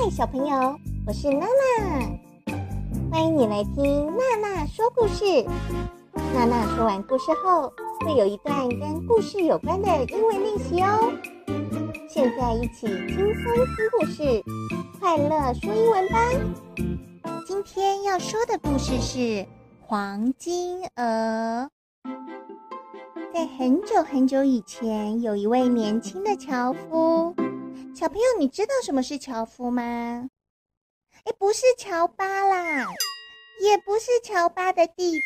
嗨，小朋友，我是娜娜，欢迎你来听娜娜说故事。娜娜说完故事后，会有一段跟故事有关的英文练习哦。现在一起轻松听故事，快乐说英文吧。今天要说的故事是《黄金鹅》。在很久很久以前，有一位年轻的樵夫。小朋友，你知道什么是樵夫吗？诶，不是乔巴啦，也不是乔巴的弟弟。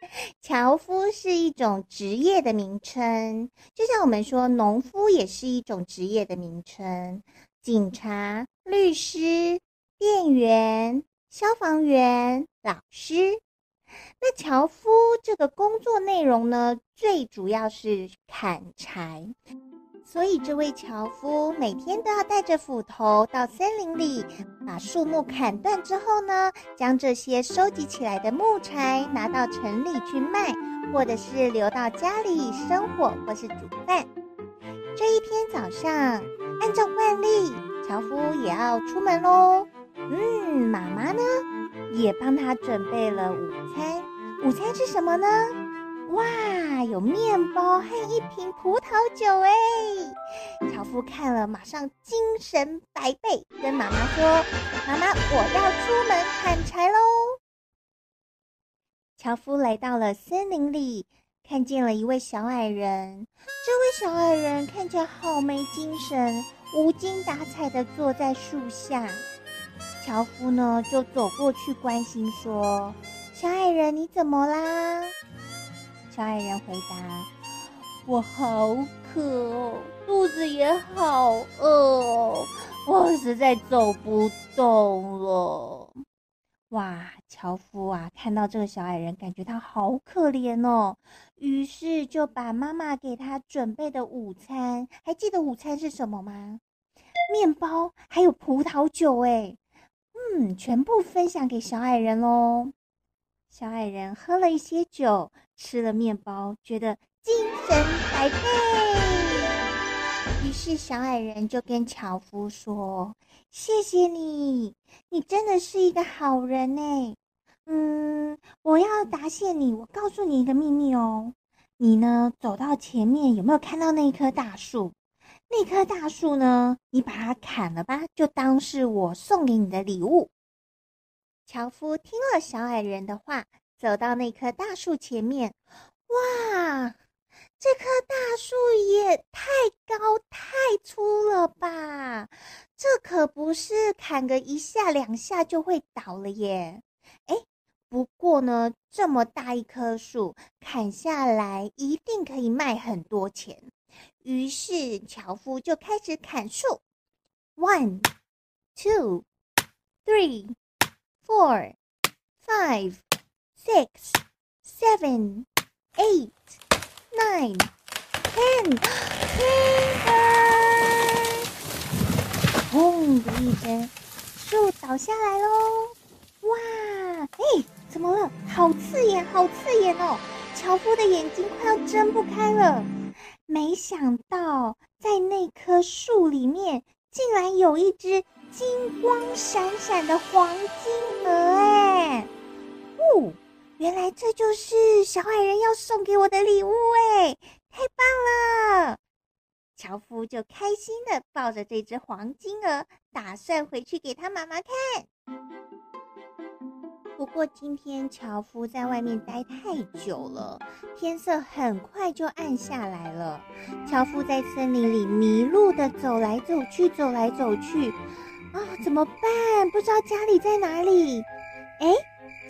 樵夫是一种职业的名称，就像我们说农夫也是一种职业的名称。警察、律师、店员、消防员、老师。那樵夫这个工作内容呢，最主要是砍柴。所以，这位樵夫每天都要带着斧头到森林里，把树木砍断之后呢，将这些收集起来的木柴拿到城里去卖，或者是留到家里生火或是煮饭。这一天早上，按照惯例，樵夫也要出门喽。嗯，妈妈呢，也帮他准备了午餐。午餐是什么呢？哇，有面包和一瓶葡萄酒哎！夫看了，马上精神百倍，跟妈妈说：“妈妈，我要出门砍柴喽！”樵夫来到了森林里，看见了一位小矮人。这位小矮人看起来好没精神，无精打采地坐在树下。樵夫呢，就走过去关心说：“小矮人，你怎么啦？”小矮人回答：“我好渴哦，肚子也好饿，我实在走不动了。”哇，樵夫啊，看到这个小矮人，感觉他好可怜哦，于是就把妈妈给他准备的午餐，还记得午餐是什么吗？面包还有葡萄酒，哎，嗯，全部分享给小矮人喽。小矮人喝了一些酒，吃了面包，觉得精神百倍。于是小矮人就跟樵夫说：“谢谢你，你真的是一个好人呢。嗯，我要答谢你。我告诉你一个秘密哦，你呢，走到前面，有没有看到那棵大树？那棵大树呢，你把它砍了吧，就当是我送给你的礼物。”樵夫听了小矮人的话，走到那棵大树前面。哇，这棵大树也太高太粗了吧！这可不是砍个一下两下就会倒了耶。哎，不过呢，这么大一棵树砍下来一定可以卖很多钱。于是樵夫就开始砍树。One, two, three. Four, five, six, seven, eight, nine, ten. 砰的一声，树倒下来喽！哇，哎，怎么了？好刺眼，好刺眼哦！樵夫的眼睛快要睁不开了。没想到，在那棵树里面，竟然有一只。金光闪闪的黄金鹅，哎，哦，原来这就是小矮人要送给我的礼物，哎，太棒了！樵夫就开心的抱着这只黄金鹅，打算回去给他妈妈看。不过今天樵夫在外面待太久了，天色很快就暗下来了。樵夫在森林里迷路的走来走去，走来走去。啊、怎么办？不知道家里在哪里。哎，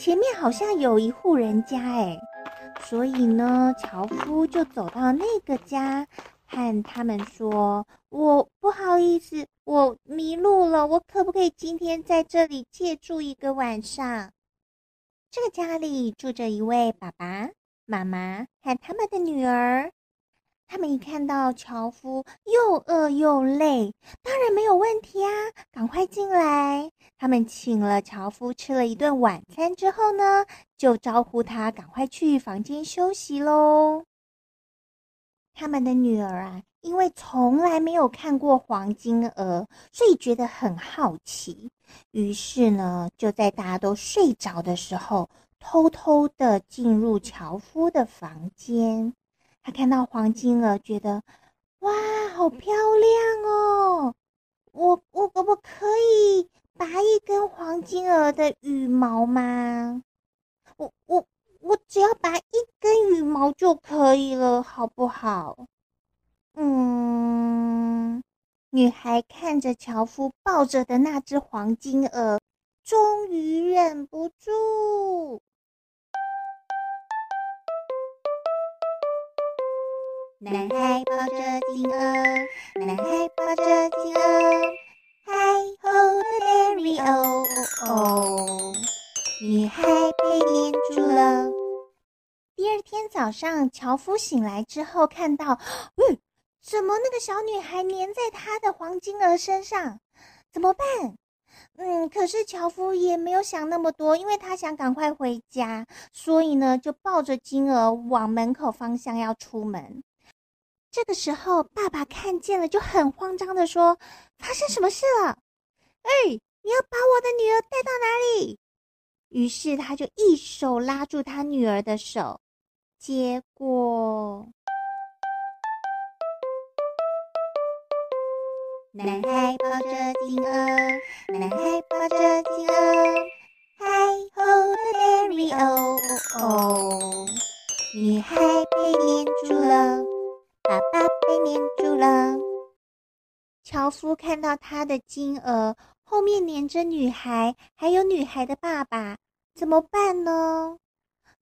前面好像有一户人家哎，所以呢，樵夫就走到那个家，和他们说：“我不好意思，我迷路了，我可不可以今天在这里借住一个晚上？”这个家里住着一位爸爸妈妈和他们的女儿。他们一看到樵夫又饿又累，当然没有问题啊！赶快进来。他们请了樵夫吃了一顿晚餐之后呢，就招呼他赶快去房间休息喽。他们的女儿啊，因为从来没有看过黄金鹅，所以觉得很好奇。于是呢，就在大家都睡着的时候，偷偷的进入樵夫的房间。他看到黄金鹅，觉得哇，好漂亮哦！我我我我可以拔一根黄金鹅的羽毛吗？我我我只要拔一根羽毛就可以了，好不好？嗯，女孩看着樵夫抱着的那只黄金鹅，终于忍不住。男孩抱着金鹅，男孩抱着金鹅，嗨吼的 Larry 哦哦，女孩被黏住了。第二天早上，樵夫醒来之后，看到，嗯。怎么那个小女孩粘在他的黄金鹅身上？怎么办？嗯，可是樵夫也没有想那么多，因为他想赶快回家，所以呢，就抱着金鹅往门口方向要出门。这个时候，爸爸看见了，就很慌张地说：“发生什么事了？哎，你要把我的女儿带到哪里？”于是他就一手拉住他女儿的手，结果。男孩抱着金鹅，男孩抱着金鹅，嗨吼的 Larry 哦哦，女孩被粘住了，爸爸被粘住了。樵夫看到他的金鹅后面黏着女孩，还有女孩的爸爸，怎么办呢？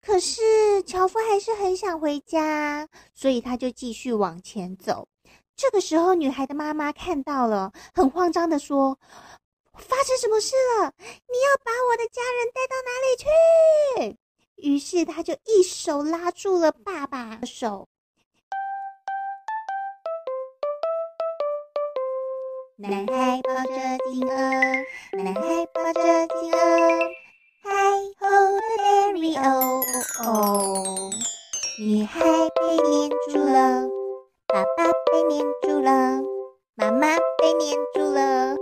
可是樵夫还是很想回家，所以他就继续往前走。这个时候，女孩的妈妈看到了，很慌张地说：“发生什么事了？你要把我的家人带到哪里去？”于是，他就一手拉住了爸爸的手。男孩抱着金鹅，男孩抱着金鹅，嗨吼的 Larry 哦哦，女孩被黏住了。爸爸被黏住了，妈妈被黏住了。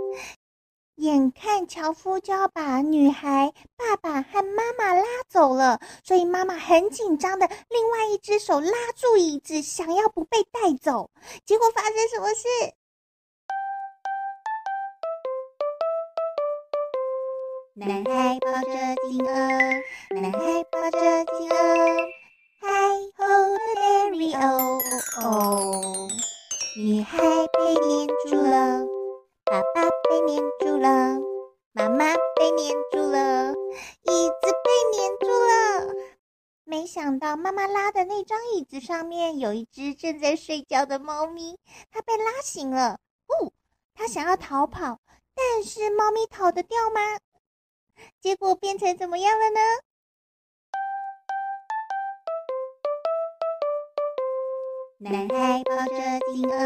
眼看樵夫就要把女孩、爸爸和妈妈拉走了，所以妈妈很紧张的，另外一只手拉住椅子，想要不被带走。结果发生什么事？男孩抱着金鹅，男孩抱着金鹅。嗨吼的 Larry 哦哦，女孩被黏住了，爸爸被黏住了，妈妈被黏住了，椅子被黏住了。没想到妈妈拉的那张椅子上面有一只正在睡觉的猫咪，它被拉醒了。哦，它想要逃跑，但是猫咪逃得掉吗？结果变成怎么样了呢？男孩抱着金鹅，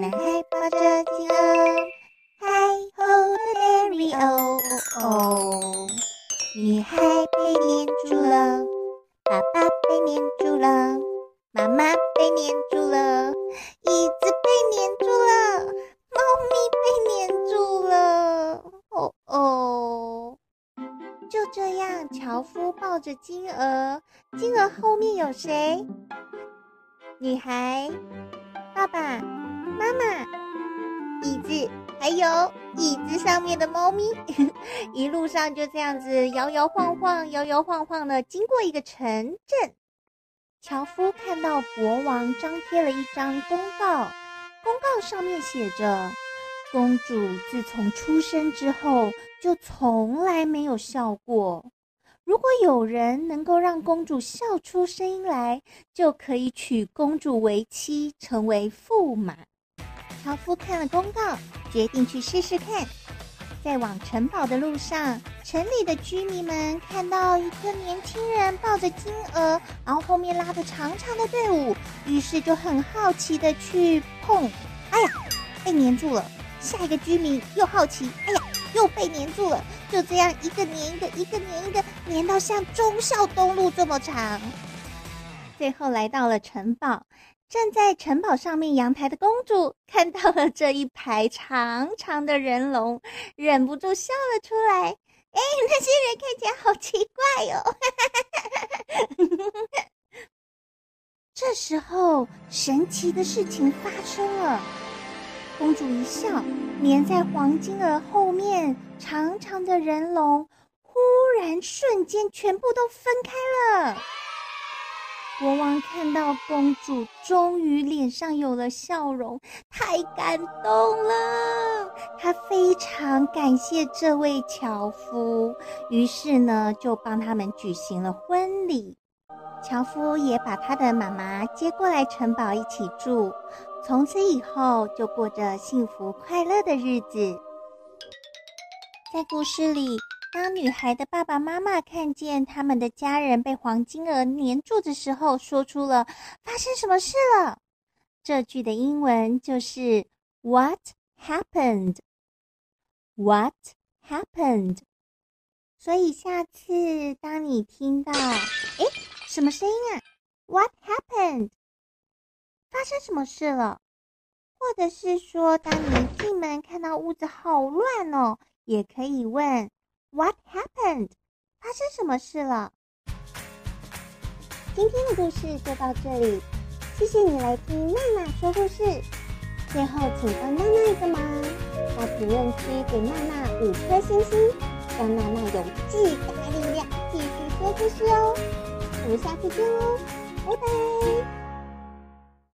男孩抱着金鹅，嗨吼的 Larry 哦哦，女孩被黏住了，樵夫抱着金鹅，金鹅后面有谁？女孩、爸爸、妈妈、椅子，还有椅子上面的猫咪，一路上就这样子摇摇晃晃、摇摇晃晃的经过一个城镇。樵夫看到国王张贴了一张公告，公告上面写着：公主自从出生之后就从来没有笑过。如果有人能够让公主笑出声音来，就可以娶公主为妻，成为驸马。樵夫看了公告，决定去试试看。在往城堡的路上，城里的居民们看到一个年轻人抱着金鹅，然后后面拉着长长的队伍，于是就很好奇的去碰。哎呀，被黏住了！下一个居民又好奇，哎呀。又被黏住了，就这样一个黏一个，一个黏一个，黏到像忠孝东路这么长。最后来到了城堡，站在城堡上面阳台的公主看到了这一排长长的人龙，忍不住笑了出来。哎，那些人看起来好奇怪哟！这时候，神奇的事情发生了。公主一笑，黏在黄金儿后面长长的人龙，忽然瞬间全部都分开了。国王看到公主终于脸上有了笑容，太感动了。他非常感谢这位樵夫，于是呢，就帮他们举行了婚礼。樵夫也把他的妈妈接过来城堡一起住，从此以后就过着幸福快乐的日子。在故事里。当女孩的爸爸妈妈看见他们的家人被黄金鹅黏住的时候，说出了“发生什么事了”。这句的英文就是 “What happened? What happened?” 所以下次当你听到“诶，什么声音啊？”“What happened?” 发生什么事了？或者是说，当你进门看到屋子好乱哦，也可以问。What happened？发生什么事了？今天的故事就到这里，谢谢你来听娜娜说故事。最后，请帮娜娜一个忙，在评论区给娜娜五颗星星，让娜娜有巨大力量继续说故事哦。我们下次见喽，拜拜。